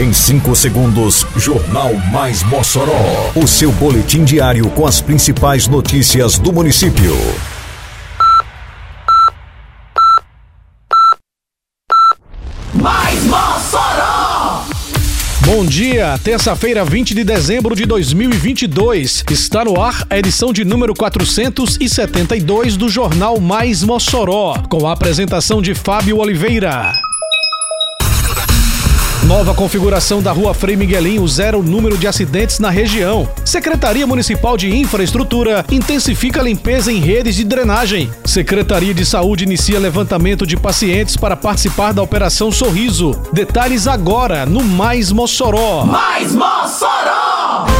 Em 5 segundos, Jornal Mais Mossoró. O seu boletim diário com as principais notícias do município. Mais Mossoró! Bom dia, terça-feira, 20 de dezembro de 2022. Está no ar a edição de número 472 do Jornal Mais Mossoró, com a apresentação de Fábio Oliveira. Nova configuração da Rua Frei Miguelinho zera o número de acidentes na região. Secretaria Municipal de Infraestrutura intensifica a limpeza em redes de drenagem. Secretaria de Saúde inicia levantamento de pacientes para participar da Operação Sorriso. Detalhes agora no Mais Mossoró. Mais Mossoró!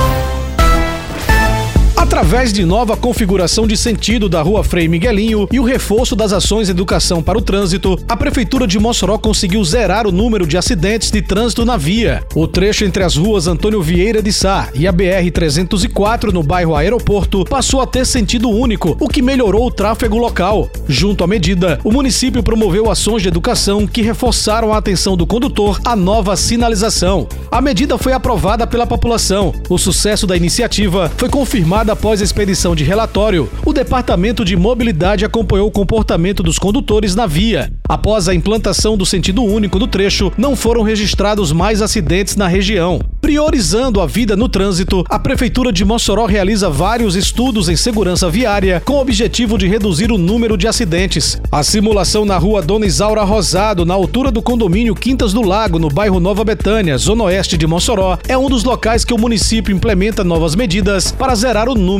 Através de nova configuração de sentido da Rua Frei Miguelinho e o reforço das ações de educação para o trânsito, a Prefeitura de Mossoró conseguiu zerar o número de acidentes de trânsito na via. O trecho entre as ruas Antônio Vieira de Sá e a BR-304 no bairro Aeroporto passou a ter sentido único, o que melhorou o tráfego local. Junto à medida, o município promoveu ações de educação que reforçaram a atenção do condutor à nova sinalização. A medida foi aprovada pela população. O sucesso da iniciativa foi confirmado após a expedição de relatório, o Departamento de Mobilidade acompanhou o comportamento dos condutores na via. Após a implantação do sentido único do trecho, não foram registrados mais acidentes na região. Priorizando a vida no trânsito, a Prefeitura de Mossoró realiza vários estudos em segurança viária com o objetivo de reduzir o número de acidentes. A simulação na rua Dona Isaura Rosado, na altura do condomínio Quintas do Lago, no bairro Nova Betânia, zona oeste de Mossoró, é um dos locais que o município implementa novas medidas para zerar o número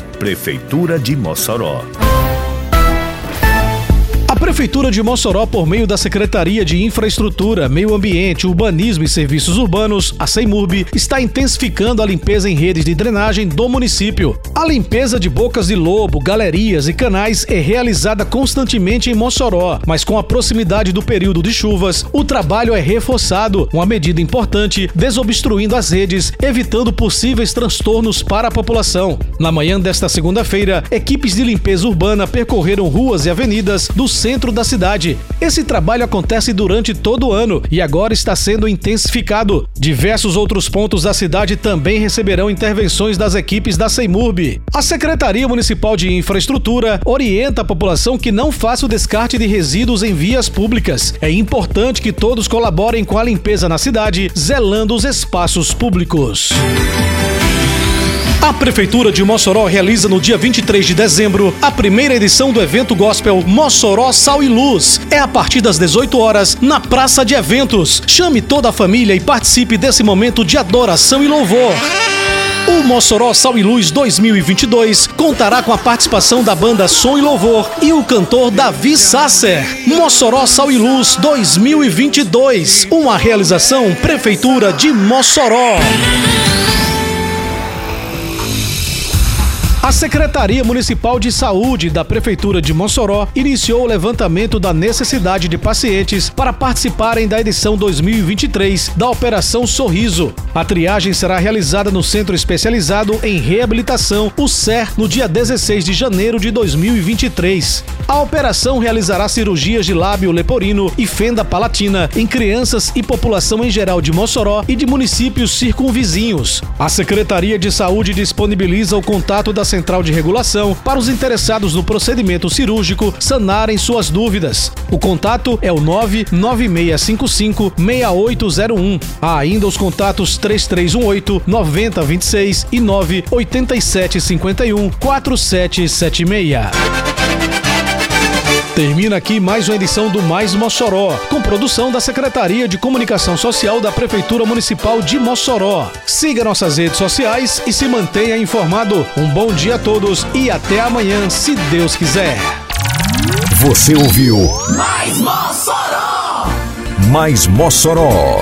Prefeitura de Mossoró. A Prefeitura de Mossoró, por meio da Secretaria de Infraestrutura, Meio Ambiente, Urbanismo e Serviços Urbanos, a CEMURB, está intensificando a limpeza em redes de drenagem do município. A limpeza de bocas de lobo, galerias e canais é realizada constantemente em Mossoró, mas com a proximidade do período de chuvas, o trabalho é reforçado, uma medida importante, desobstruindo as redes, evitando possíveis transtornos para a população. Na manhã desta segunda-feira, equipes de limpeza urbana percorreram ruas e avenidas do centro da cidade. Esse trabalho acontece durante todo o ano e agora está sendo intensificado. Diversos outros pontos da cidade também receberão intervenções das equipes da CEMURB. A Secretaria Municipal de Infraestrutura orienta a população que não faça o descarte de resíduos em vias públicas. É importante que todos colaborem com a limpeza na cidade, zelando os espaços públicos. A Prefeitura de Mossoró realiza no dia 23 de dezembro a primeira edição do evento gospel Mossoró Sal e Luz. É a partir das 18 horas na Praça de Eventos. Chame toda a família e participe desse momento de adoração e louvor. O Mossoró Sal e Luz 2022 contará com a participação da banda Som e Louvor e o cantor Davi Sasser. Mossoró Sal e Luz 2022, uma realização Prefeitura de Mossoró. A Secretaria Municipal de Saúde da Prefeitura de Mossoró iniciou o levantamento da necessidade de pacientes para participarem da edição 2023 da Operação Sorriso. A triagem será realizada no Centro Especializado em Reabilitação, o CER, no dia 16 de janeiro de 2023. A operação realizará cirurgias de lábio leporino e fenda palatina em crianças e população em geral de Mossoró e de municípios circunvizinhos. A Secretaria de Saúde disponibiliza o contato da Central de Regulação para os interessados no procedimento cirúrgico sanarem suas dúvidas. O contato é o 99655 6801. Há ainda os contatos 3318 9026 e 98751 4776. Termina aqui mais uma edição do Mais Mossoró, com produção da Secretaria de Comunicação Social da Prefeitura Municipal de Mossoró. Siga nossas redes sociais e se mantenha informado. Um bom dia a todos e até amanhã, se Deus quiser. Você ouviu Mais Mossoró! Mais Mossoró